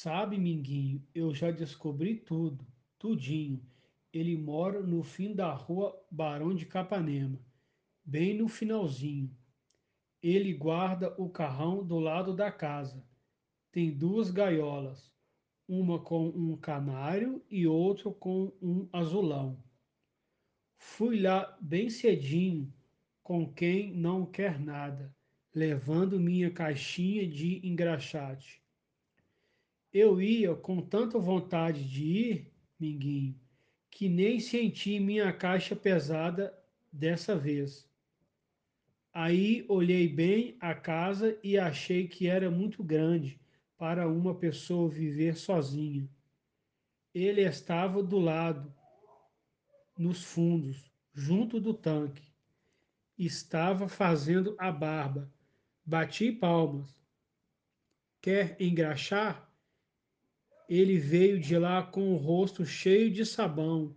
Sabe, Minguinho, eu já descobri tudo, tudinho. Ele mora no fim da rua Barão de Capanema, bem no finalzinho. Ele guarda o carrão do lado da casa. Tem duas gaiolas, uma com um canário e outra com um azulão. Fui lá bem cedinho, com quem não quer nada, levando minha caixinha de engraxate. Eu ia com tanta vontade de ir, Minguinho, que nem senti minha caixa pesada dessa vez. Aí olhei bem a casa e achei que era muito grande para uma pessoa viver sozinha. Ele estava do lado, nos fundos, junto do tanque. Estava fazendo a barba. Bati palmas. Quer engraxar? Ele veio de lá com o rosto cheio de sabão,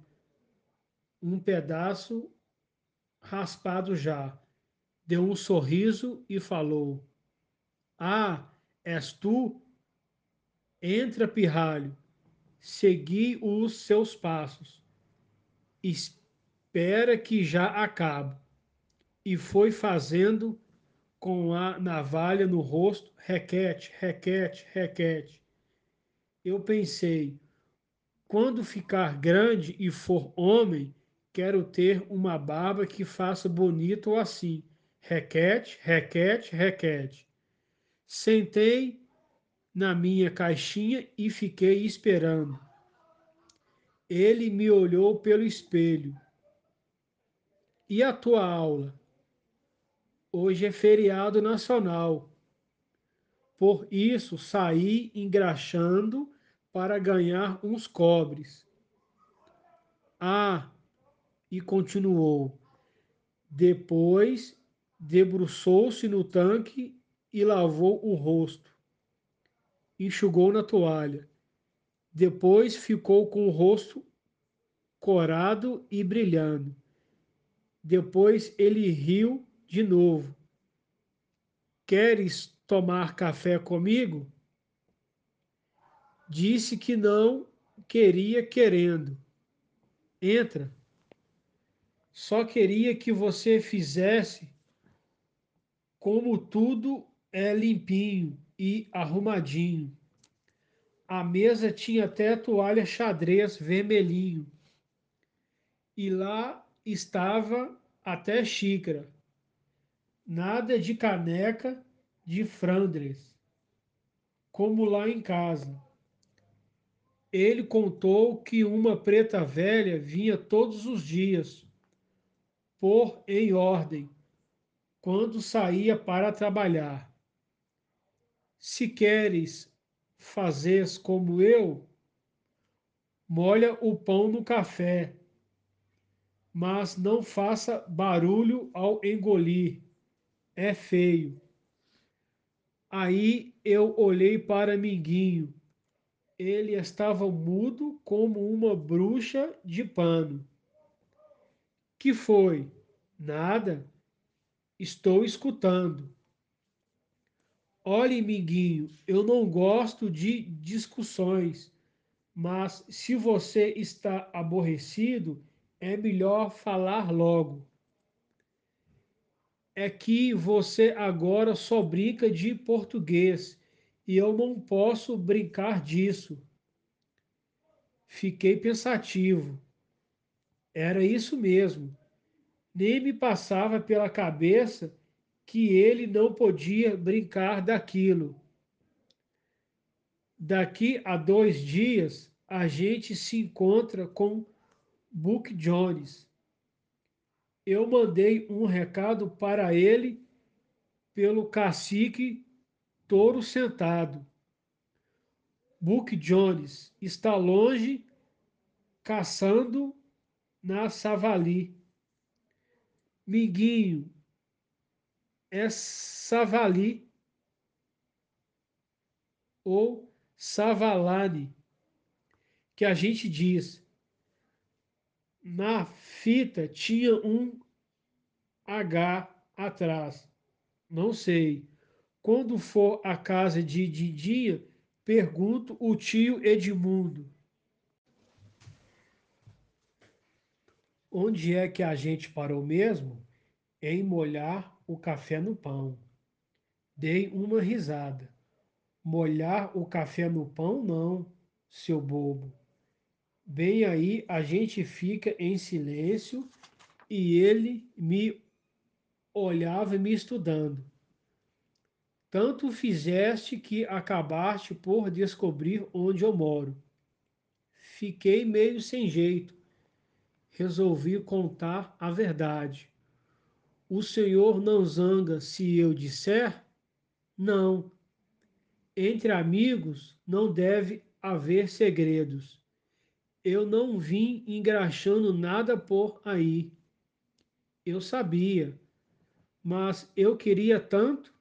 um pedaço raspado já. Deu um sorriso e falou: Ah, és tu? Entra, pirralho, segui os seus passos. Espera que já acabo. E foi fazendo com a navalha no rosto, requete, requete, requete. Eu pensei, quando ficar grande e for homem, quero ter uma barba que faça bonito assim. Requete, requete, requete. Sentei na minha caixinha e fiquei esperando. Ele me olhou pelo espelho. E a tua aula? Hoje é feriado nacional. Por isso saí engraxando para ganhar uns cobres. Ah, e continuou. Depois debruçou-se no tanque e lavou o rosto enxugou na toalha. Depois ficou com o rosto corado e brilhando. Depois ele riu de novo. Queres tomar café comigo? Disse que não queria querendo. Entra. Só queria que você fizesse como tudo é limpinho e arrumadinho. A mesa tinha até toalha xadrez vermelhinho. E lá estava até xícara. Nada de caneca de Flandres, como lá em casa. Ele contou que uma preta velha vinha todos os dias, pôr em ordem, quando saía para trabalhar. Se queres fazeres como eu, molha o pão no café, mas não faça barulho ao engolir, é feio. Aí eu olhei para Minguinho. Ele estava mudo como uma bruxa de pano. Que foi? Nada. Estou escutando. Olhe, Minguinho, eu não gosto de discussões, mas se você está aborrecido, é melhor falar logo. É que você agora só brinca de português e eu não posso brincar disso. Fiquei pensativo. Era isso mesmo. Nem me passava pela cabeça que ele não podia brincar daquilo. Daqui a dois dias, a gente se encontra com Book Jones. Eu mandei um recado para ele pelo cacique Touro Sentado. Book Jones está longe caçando na Savali. Miguinho, é Savali ou Savalani, que a gente diz. Na fita tinha um H atrás. Não sei. Quando for a casa de Didinha, Pergunto o tio Edmundo. Onde é que a gente parou mesmo? Em molhar o café no pão. Dei uma risada. Molhar o café no pão, não, seu bobo. Bem aí a gente fica em silêncio e ele me olhava me estudando. Tanto fizeste que acabaste por descobrir onde eu moro. Fiquei meio sem jeito. Resolvi contar a verdade. O Senhor não zanga se eu disser? Não. Entre amigos não deve haver segredos. Eu não vim engraxando nada por aí. Eu sabia, mas eu queria tanto.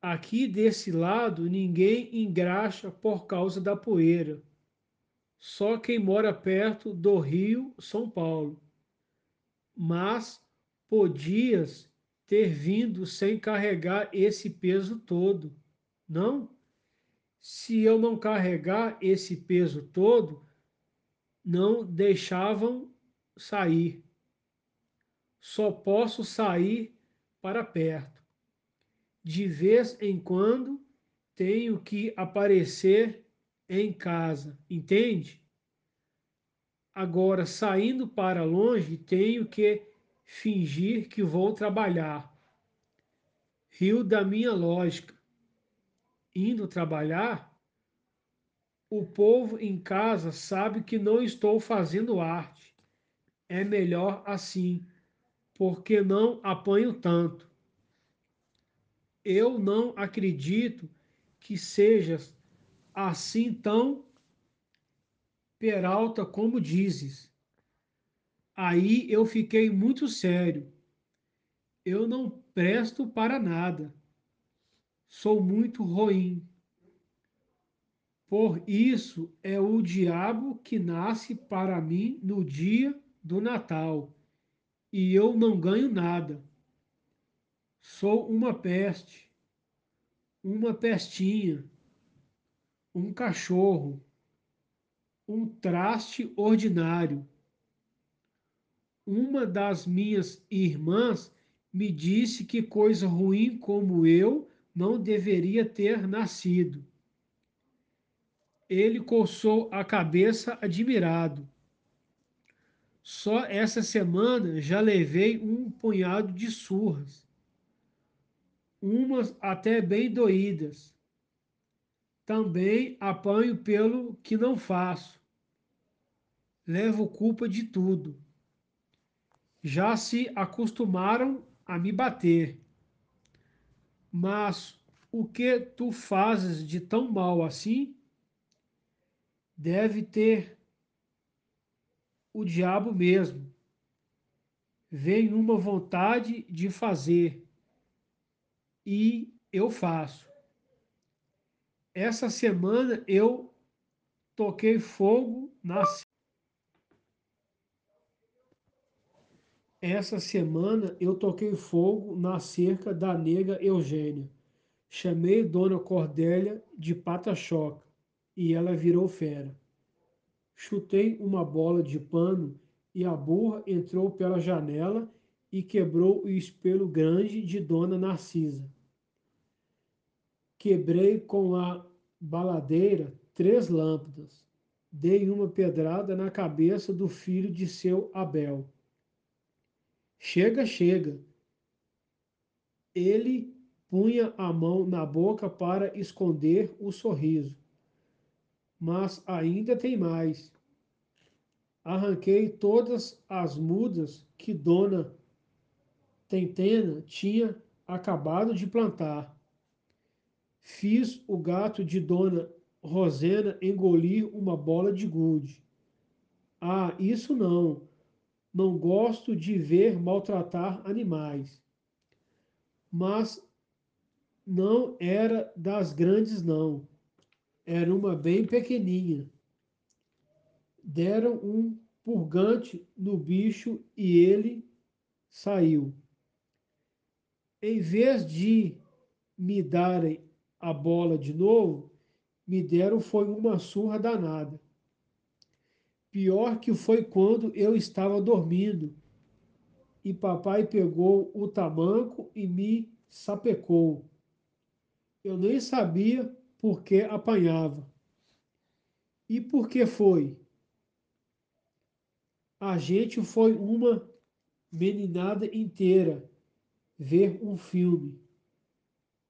Aqui desse lado ninguém engraxa por causa da poeira. Só quem mora perto do Rio, São Paulo. Mas podias ter vindo sem carregar esse peso todo, não? Se eu não carregar esse peso todo, não deixavam sair. Só posso sair para perto. De vez em quando tenho que aparecer em casa, entende? Agora, saindo para longe, tenho que fingir que vou trabalhar. Rio da minha lógica. Indo trabalhar, o povo em casa sabe que não estou fazendo arte. É melhor assim, porque não apanho tanto. Eu não acredito que sejas assim tão peralta como dizes. Aí eu fiquei muito sério. Eu não presto para nada. Sou muito ruim. Por isso é o diabo que nasce para mim no dia do Natal, e eu não ganho nada. Sou uma peste, uma pestinha, um cachorro, um traste ordinário. Uma das minhas irmãs me disse que coisa ruim como eu não deveria ter nascido. Ele coçou a cabeça admirado. Só essa semana já levei um punhado de surras, umas até bem doídas. Também apanho pelo que não faço. Levo culpa de tudo. Já se acostumaram a me bater. Mas o que tu fazes de tão mal assim? Deve ter o diabo mesmo. Vem uma vontade de fazer e eu faço. Essa semana eu toquei fogo na Essa semana eu toquei fogo na cerca da nega Eugênia. Chamei Dona Cordélia de pata-choca e ela virou fera. Chutei uma bola de pano e a burra entrou pela janela e quebrou o espelho grande de Dona Narcisa. Quebrei com a baladeira três lâmpadas. Dei uma pedrada na cabeça do filho de seu Abel. Chega, chega. Ele punha a mão na boca para esconder o sorriso mas ainda tem mais. Arranquei todas as mudas que Dona Tentena tinha acabado de plantar. Fiz o gato de Dona Rosena engolir uma bola de gude. Ah, isso não. Não gosto de ver maltratar animais. Mas não era das grandes, não. Era uma bem pequeninha. Deram um purgante no bicho e ele saiu. Em vez de me darem a bola de novo, me deram foi uma surra danada. Pior que foi quando eu estava dormindo e papai pegou o tamanco e me sapecou. Eu nem sabia por que apanhava. E por que foi? A gente foi uma meninada inteira ver um filme.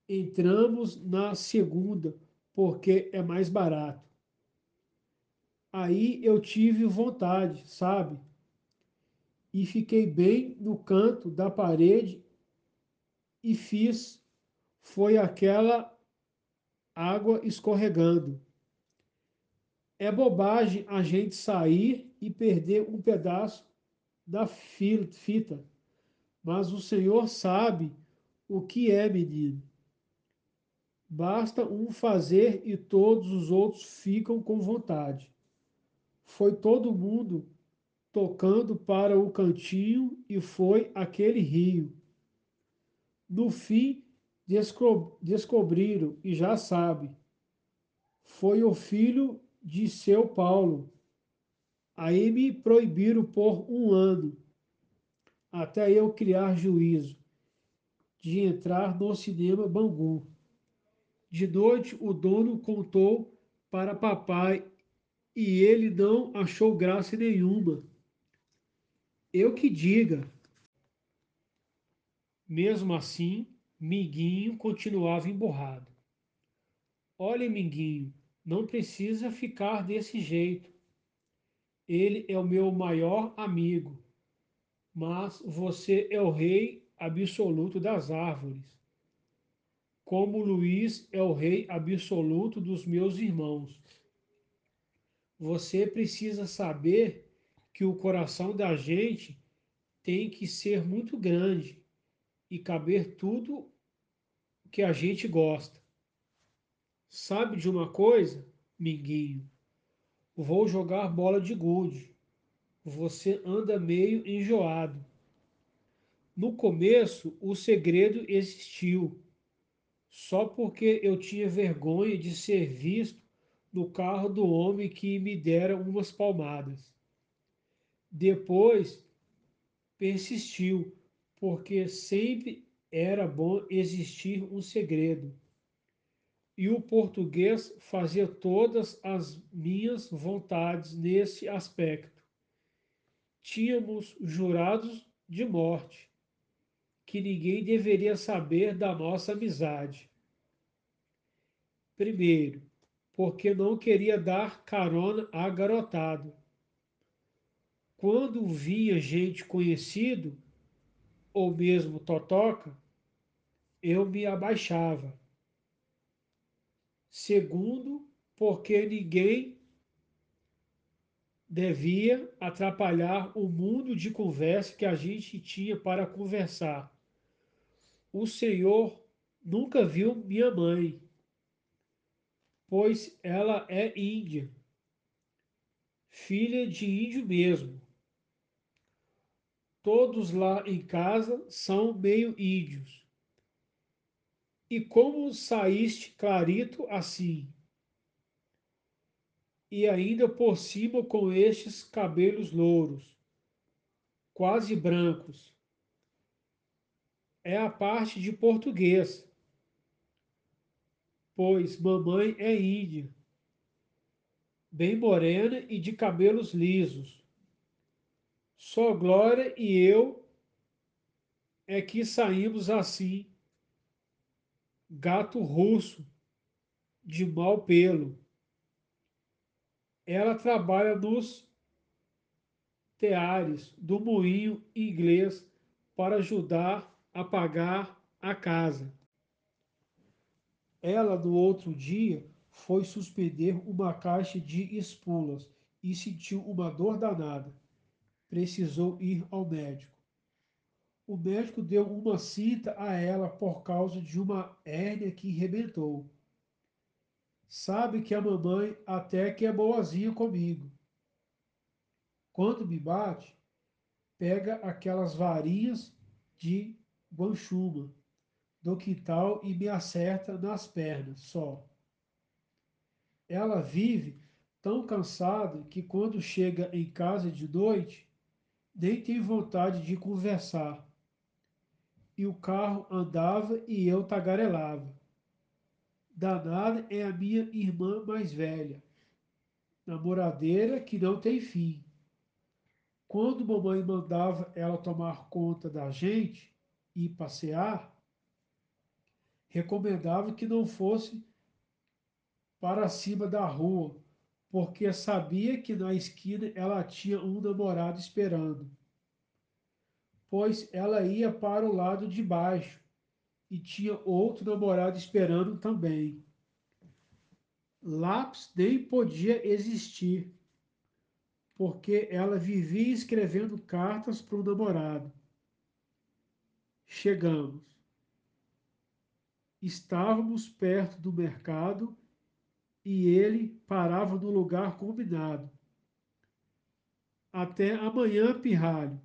Entramos na segunda porque é mais barato. Aí eu tive vontade, sabe? E fiquei bem no canto da parede e fiz foi aquela água escorregando. É bobagem a gente sair e perder um pedaço da fita, mas o Senhor sabe o que é, menino. Basta um fazer e todos os outros ficam com vontade. Foi todo mundo tocando para o cantinho e foi aquele rio. No fim, descobriram e já sabe. Foi o filho de seu Paulo. Aí me proibiram por um ano, até eu criar juízo, de entrar no cinema Bangu. De noite, o dono contou para papai e ele não achou graça nenhuma. Eu que diga. Mesmo assim, Minguinho continuava emburrado. Olha, Minguinho, não precisa ficar desse jeito. Ele é o meu maior amigo, mas você é o rei absoluto das árvores. Como Luiz é o rei absoluto dos meus irmãos. Você precisa saber que o coração da gente tem que ser muito grande e caber tudo que a gente gosta. Sabe de uma coisa, Minguinho? Vou jogar bola de gude. Você anda meio enjoado. No começo, o segredo existiu, só porque eu tinha vergonha de ser visto no carro do homem que me dera umas palmadas. Depois persistiu, porque sempre era bom existir um segredo. E o português fazia todas as minhas vontades nesse aspecto. Tínhamos jurados de morte, que ninguém deveria saber da nossa amizade. Primeiro, porque não queria dar carona a garotado. Quando via gente conhecido, ou mesmo totoca, eu me abaixava. Segundo, porque ninguém devia atrapalhar o mundo de conversa que a gente tinha para conversar. O Senhor nunca viu minha mãe, pois ela é índia, filha de índio mesmo. Todos lá em casa são meio índios. E como saíste clarito assim? E ainda por cima com estes cabelos louros, quase brancos. É a parte de português, pois mamãe é índia, bem morena e de cabelos lisos. Só Glória e eu é que saímos assim, gato russo, de mau pelo. Ela trabalha nos teares do moinho inglês para ajudar a pagar a casa. Ela, no outro dia, foi suspender uma caixa de espulas e sentiu uma dor danada precisou ir ao médico. O médico deu uma cinta a ela por causa de uma hérnia que rebentou. Sabe que a mamãe até que é boazinha comigo. Quando me bate, pega aquelas varinhas de guanchuma do quintal e me acerta nas pernas só. Ela vive tão cansada que quando chega em casa de noite, nem tem vontade de conversar. E o carro andava e eu tagarelava. Danada é a minha irmã mais velha, namoradeira que não tem fim. Quando mamãe mandava ela tomar conta da gente e passear, recomendava que não fosse para cima da rua, porque sabia que na esquina ela tinha um namorado esperando. Pois ela ia para o lado de baixo e tinha outro namorado esperando também. Lápis nem podia existir, porque ela vivia escrevendo cartas para o namorado. Chegamos. Estávamos perto do mercado e ele parava no lugar combinado. Até amanhã, pirralho.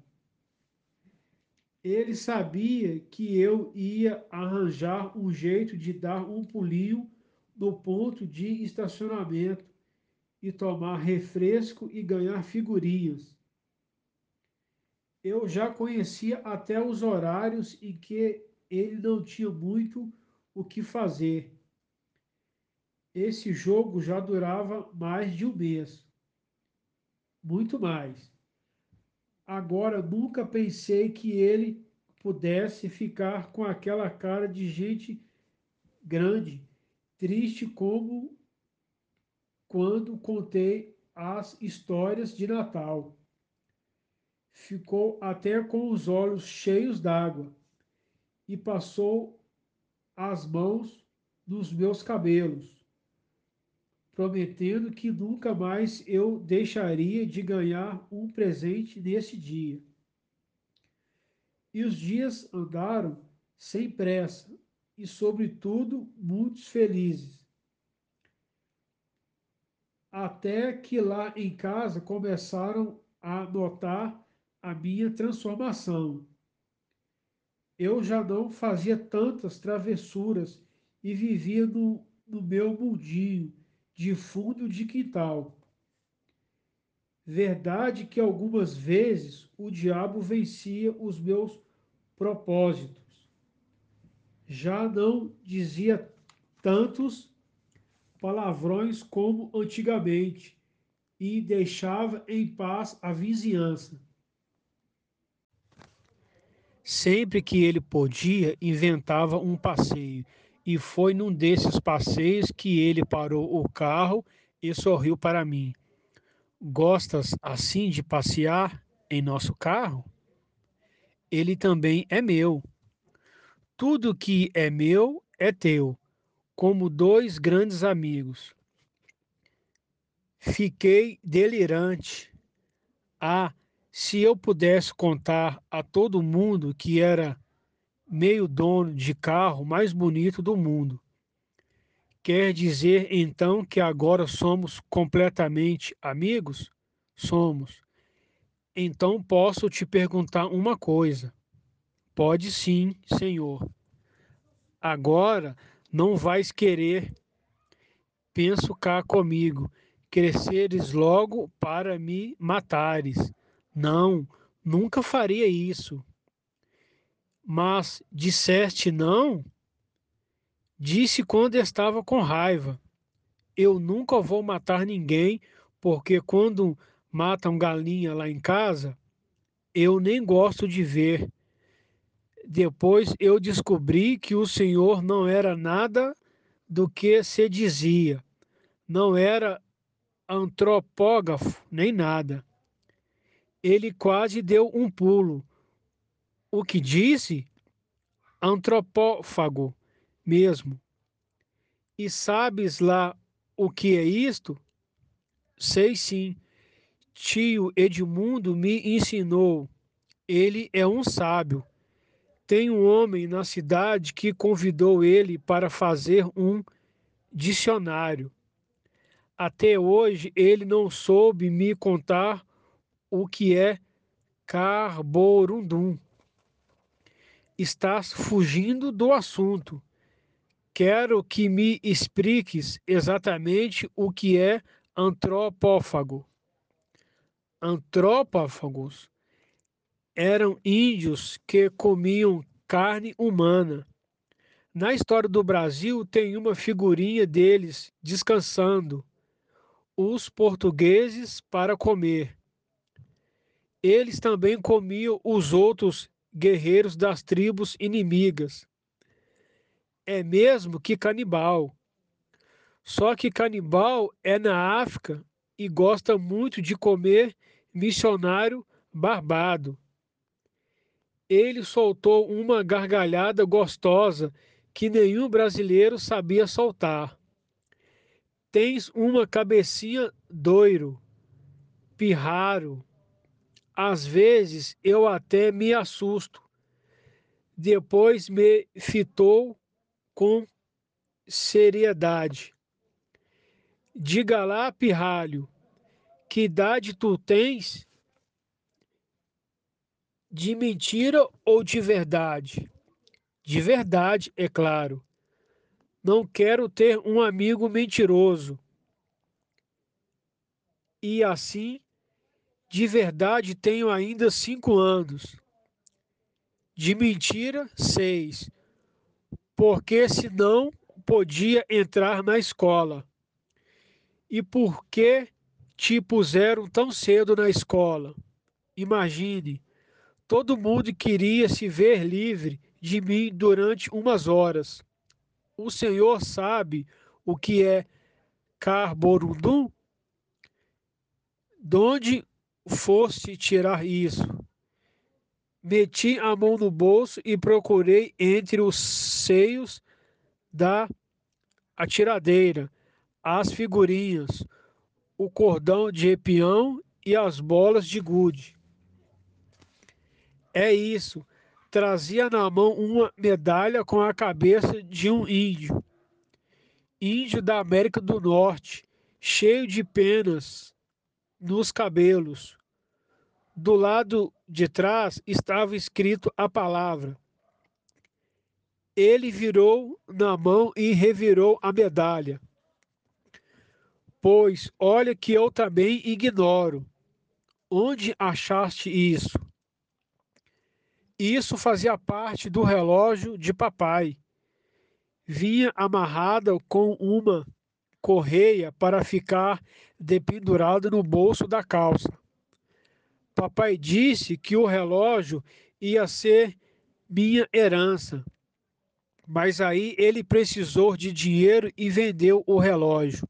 Ele sabia que eu ia arranjar um jeito de dar um pulinho no ponto de estacionamento e tomar refresco e ganhar figurinhas. Eu já conhecia até os horários em que ele não tinha muito o que fazer esse jogo já durava mais de um mês. Muito mais. Agora nunca pensei que ele pudesse ficar com aquela cara de gente grande, triste como quando contei as histórias de Natal. Ficou até com os olhos cheios d'água e passou as mãos nos meus cabelos prometendo que nunca mais eu deixaria de ganhar um presente nesse dia. E os dias andaram sem pressa e, sobretudo, muitos felizes. Até que lá em casa começaram a notar a minha transformação. Eu já não fazia tantas travessuras e vivia no, no meu mundinho de fundo de quintal. Verdade que algumas vezes o diabo vencia os meus propósitos. Já não dizia tantos palavrões como antigamente e deixava em paz a vizinhança. Sempre que ele podia, inventava um passeio e foi num desses passeios que ele parou o carro e sorriu para mim. Gostas assim de passear em nosso carro? Ele também é meu. Tudo que é meu é teu, como dois grandes amigos. Fiquei delirante. Ah, se eu pudesse contar a todo mundo que era meio dono de carro mais bonito do mundo. Quer dizer então que agora somos completamente amigos? Somos. Então posso te perguntar uma coisa. Pode sim, senhor. Agora não vais querer, penso cá comigo, cresceres logo para me matares. Não, nunca faria isso. Mas disseste não? Disse quando estava com raiva. Eu nunca vou matar ninguém, porque quando matam galinha lá em casa, eu nem gosto de ver. Depois eu descobri que o Senhor não era nada do que se dizia. Não era antropógrafo nem nada. Ele quase deu um pulo o que disse antropófago mesmo. E sabes lá o que é isto? Sei sim. Tio Edmundo me ensinou. Ele é um sábio. Tem um homem na cidade que convidou ele para fazer um dicionário. Até hoje ele não soube me contar o que é carborundum estás fugindo do assunto. Quero que me expliques exatamente o que é antropófago. Antropófagos eram índios que comiam carne humana. Na história do Brasil tem uma figurinha deles descansando, os portugueses para comer. Eles também comiam os outros guerreiros das tribos inimigas. É mesmo que canibal. Só que canibal é na África e gosta muito de comer missionário barbado. Ele soltou uma gargalhada gostosa que nenhum brasileiro sabia soltar. Tens uma cabecinha doiro, pirraro. Às vezes eu até me assusto. Depois me fitou com seriedade. Diga lá, pirralho, que idade tu tens? De mentira ou de verdade? De verdade, é claro. Não quero ter um amigo mentiroso. E assim, de verdade, tenho ainda cinco anos. De mentira, seis. Porque senão podia entrar na escola. E por que te puseram tão cedo na escola? Imagine, todo mundo queria se ver livre de mim durante umas horas. O senhor sabe o que é carborundum? De onde foste tirar isso? Meti a mão no bolso e procurei entre os seios da atiradeira as figurinhas, o cordão de peão e as bolas de gude. É isso. Trazia na mão uma medalha com a cabeça de um índio. Índio da América do Norte, cheio de penas nos cabelos. Do lado de trás estava escrito a palavra. Ele virou na mão e revirou a medalha Pois olha que eu também ignoro. Onde achaste isso? Isso fazia parte do relógio de papai. Vinha amarrada com uma correia para ficar dependurada no bolso da calça. Papai disse que o relógio ia ser minha herança. Mas aí ele precisou de dinheiro e vendeu o relógio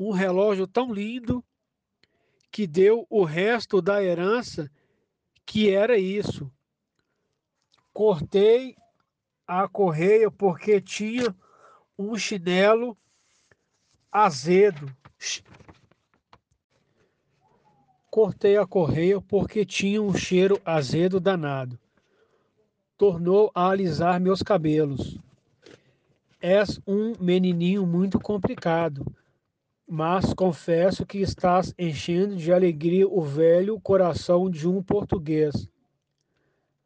um relógio tão lindo que deu o resto da herança, que era isso. Cortei a correia porque tinha um chinelo azedo. Cortei a correia porque tinha um cheiro azedo danado. Tornou a alisar meus cabelos. És um menininho muito complicado mas confesso que estás enchendo de alegria o velho coração de um português.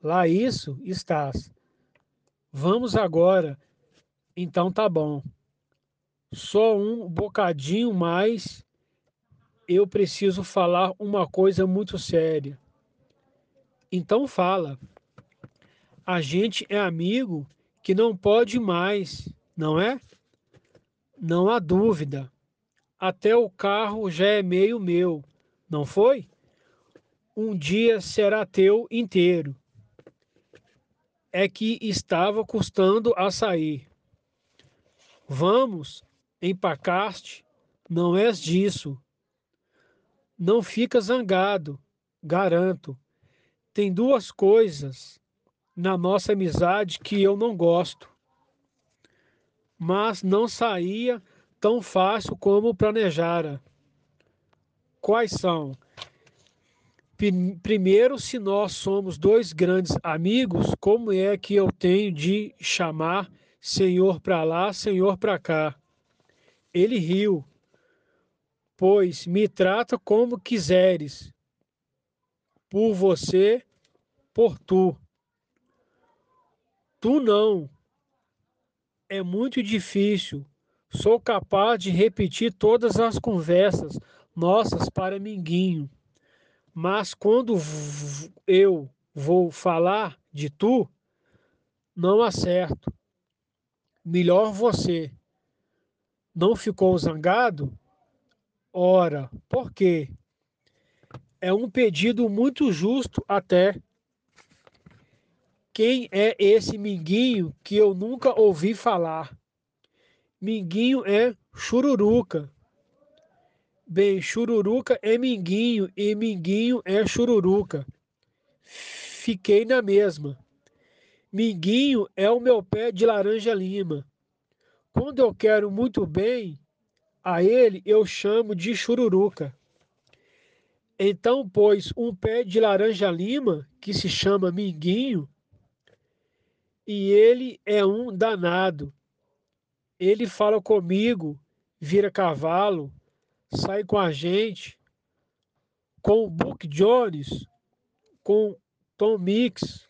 Lá isso estás. Vamos agora. Então tá bom. Só um bocadinho mais. Eu preciso falar uma coisa muito séria. Então fala. A gente é amigo que não pode mais, não é? Não há dúvida até o carro já é meio meu, não foi? Um dia será teu inteiro. É que estava custando a sair. Vamos, empacaste, não és disso. Não fica zangado, garanto. Tem duas coisas na nossa amizade que eu não gosto. Mas não saía tão fácil como planejara. Quais são? Primeiro, se nós somos dois grandes amigos, como é que eu tenho de chamar Senhor para lá, Senhor para cá? Ele riu, pois me trata como quiseres, por você, por tu. Tu não, é muito difícil. Sou capaz de repetir todas as conversas nossas para Minguinho. Mas quando eu vou falar de tu, não acerto. Melhor você. Não ficou zangado? Ora, por quê? É um pedido muito justo até. Quem é esse Minguinho que eu nunca ouvi falar? Minguinho é chururuca. Bem, chururuca é minguinho e minguinho é chururuca. Fiquei na mesma. Minguinho é o meu pé de laranja lima. Quando eu quero muito bem a ele, eu chamo de chururuca. Então, pois, um pé de laranja lima, que se chama minguinho, e ele é um danado. Ele fala comigo, vira cavalo, sai com a gente, com o Book Jones, com Tom Mix,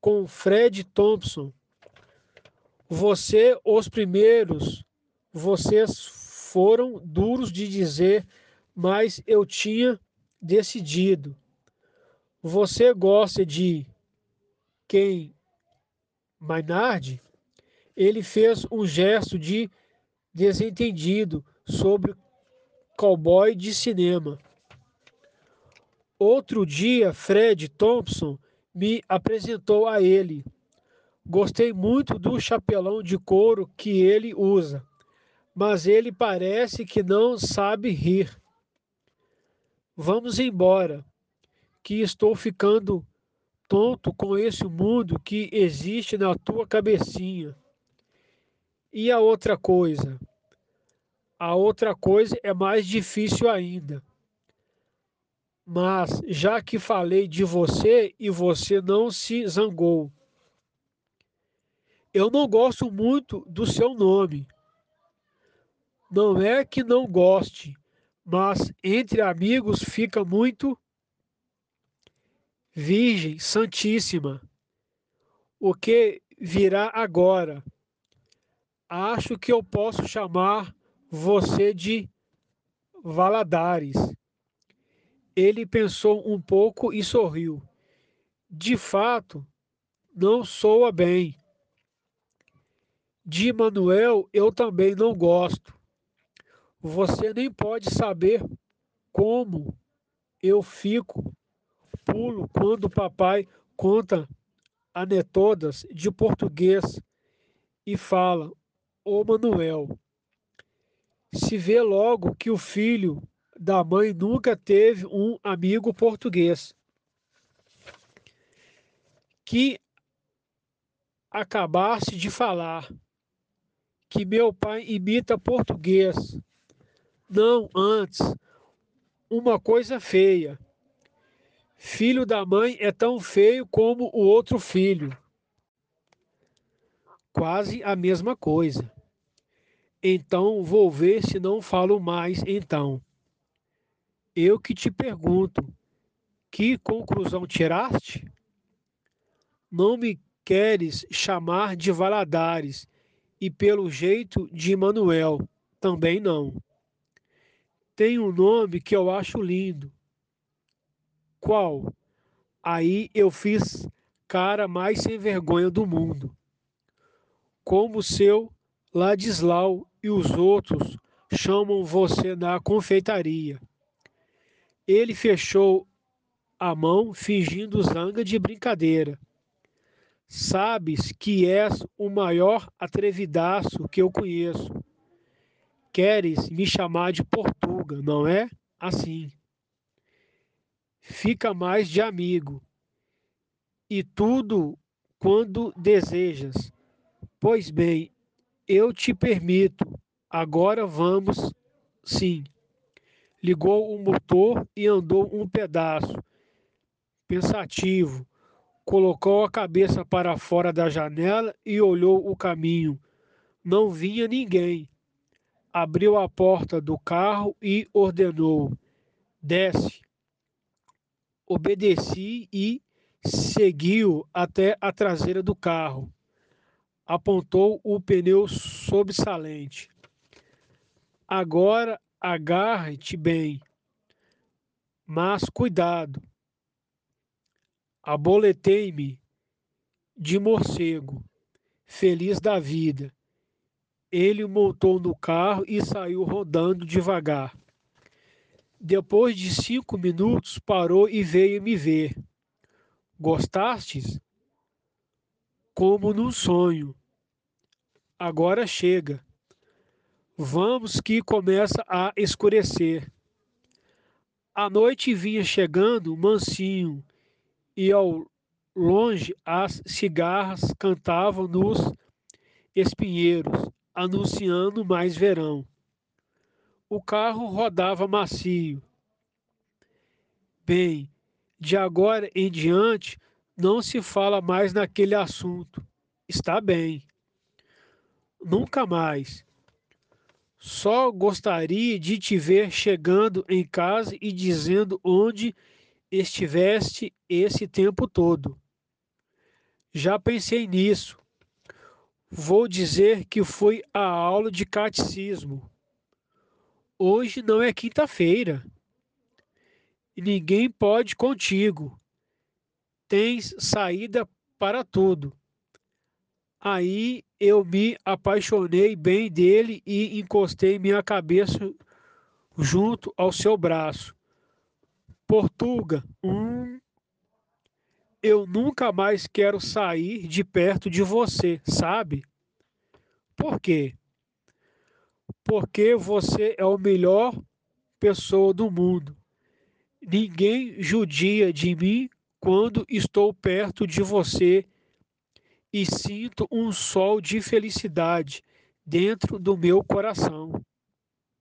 com Fred Thompson. Você, os primeiros, vocês foram duros de dizer, mas eu tinha decidido. Você gosta de quem? Maynard? Ele fez um gesto de desentendido sobre cowboy de cinema. Outro dia, Fred Thompson me apresentou a ele. Gostei muito do chapelão de couro que ele usa, mas ele parece que não sabe rir. Vamos embora, que estou ficando tonto com esse mundo que existe na tua cabecinha. E a outra coisa? A outra coisa é mais difícil ainda. Mas já que falei de você e você não se zangou, eu não gosto muito do seu nome. Não é que não goste, mas entre amigos fica muito Virgem Santíssima. O que virá agora? Acho que eu posso chamar você de Valadares. Ele pensou um pouco e sorriu. De fato, não soa bem. De Manuel eu também não gosto. Você nem pode saber como eu fico pulo quando o papai conta anetodas de português e fala: Ô Manuel, se vê logo que o filho da mãe nunca teve um amigo português. Que acabasse de falar que meu pai imita português. Não antes. Uma coisa feia. Filho da mãe é tão feio como o outro filho. Quase a mesma coisa. Então vou ver se não falo mais então. Eu que te pergunto, que conclusão tiraste? Não me queres chamar de Valadares e pelo jeito de Manuel, também não. Tem um nome que eu acho lindo. Qual? Aí eu fiz cara mais sem vergonha do mundo. Como seu Ladislau e os outros chamam você na confeitaria. Ele fechou a mão, fingindo zanga de brincadeira. Sabes que és o maior atrevidaço que eu conheço. Queres me chamar de Portuga, não é? Assim. Fica mais de amigo. E tudo quando desejas. Pois bem, eu te permito. Agora vamos, sim. Ligou o motor e andou um pedaço. Pensativo, colocou a cabeça para fora da janela e olhou o caminho. Não vinha ninguém. Abriu a porta do carro e ordenou: desce. Obedeci e seguiu até a traseira do carro. apontou o pneu sobressalente. Agora agarre-te bem, mas cuidado. Aboletei-me de morcego, feliz da vida. Ele montou no carro e saiu rodando devagar. Depois de cinco minutos, parou e veio me ver. Gostastes? Como num sonho. Agora chega. Vamos que começa a escurecer. A noite vinha chegando mansinho e ao longe as cigarras cantavam nos espinheiros, anunciando mais verão. O carro rodava macio. Bem, de agora em diante não se fala mais naquele assunto. Está bem. Nunca mais. Só gostaria de te ver chegando em casa e dizendo onde estiveste esse tempo todo. Já pensei nisso. Vou dizer que fui à aula de catecismo. Hoje não é quinta-feira. Ninguém pode contigo. Tens saída para tudo. Aí eu me apaixonei bem dele e encostei minha cabeça junto ao seu braço. Portuga, hum, eu nunca mais quero sair de perto de você, sabe? Por quê? Porque você é a melhor pessoa do mundo. Ninguém judia de mim quando estou perto de você e sinto um sol de felicidade dentro do meu coração.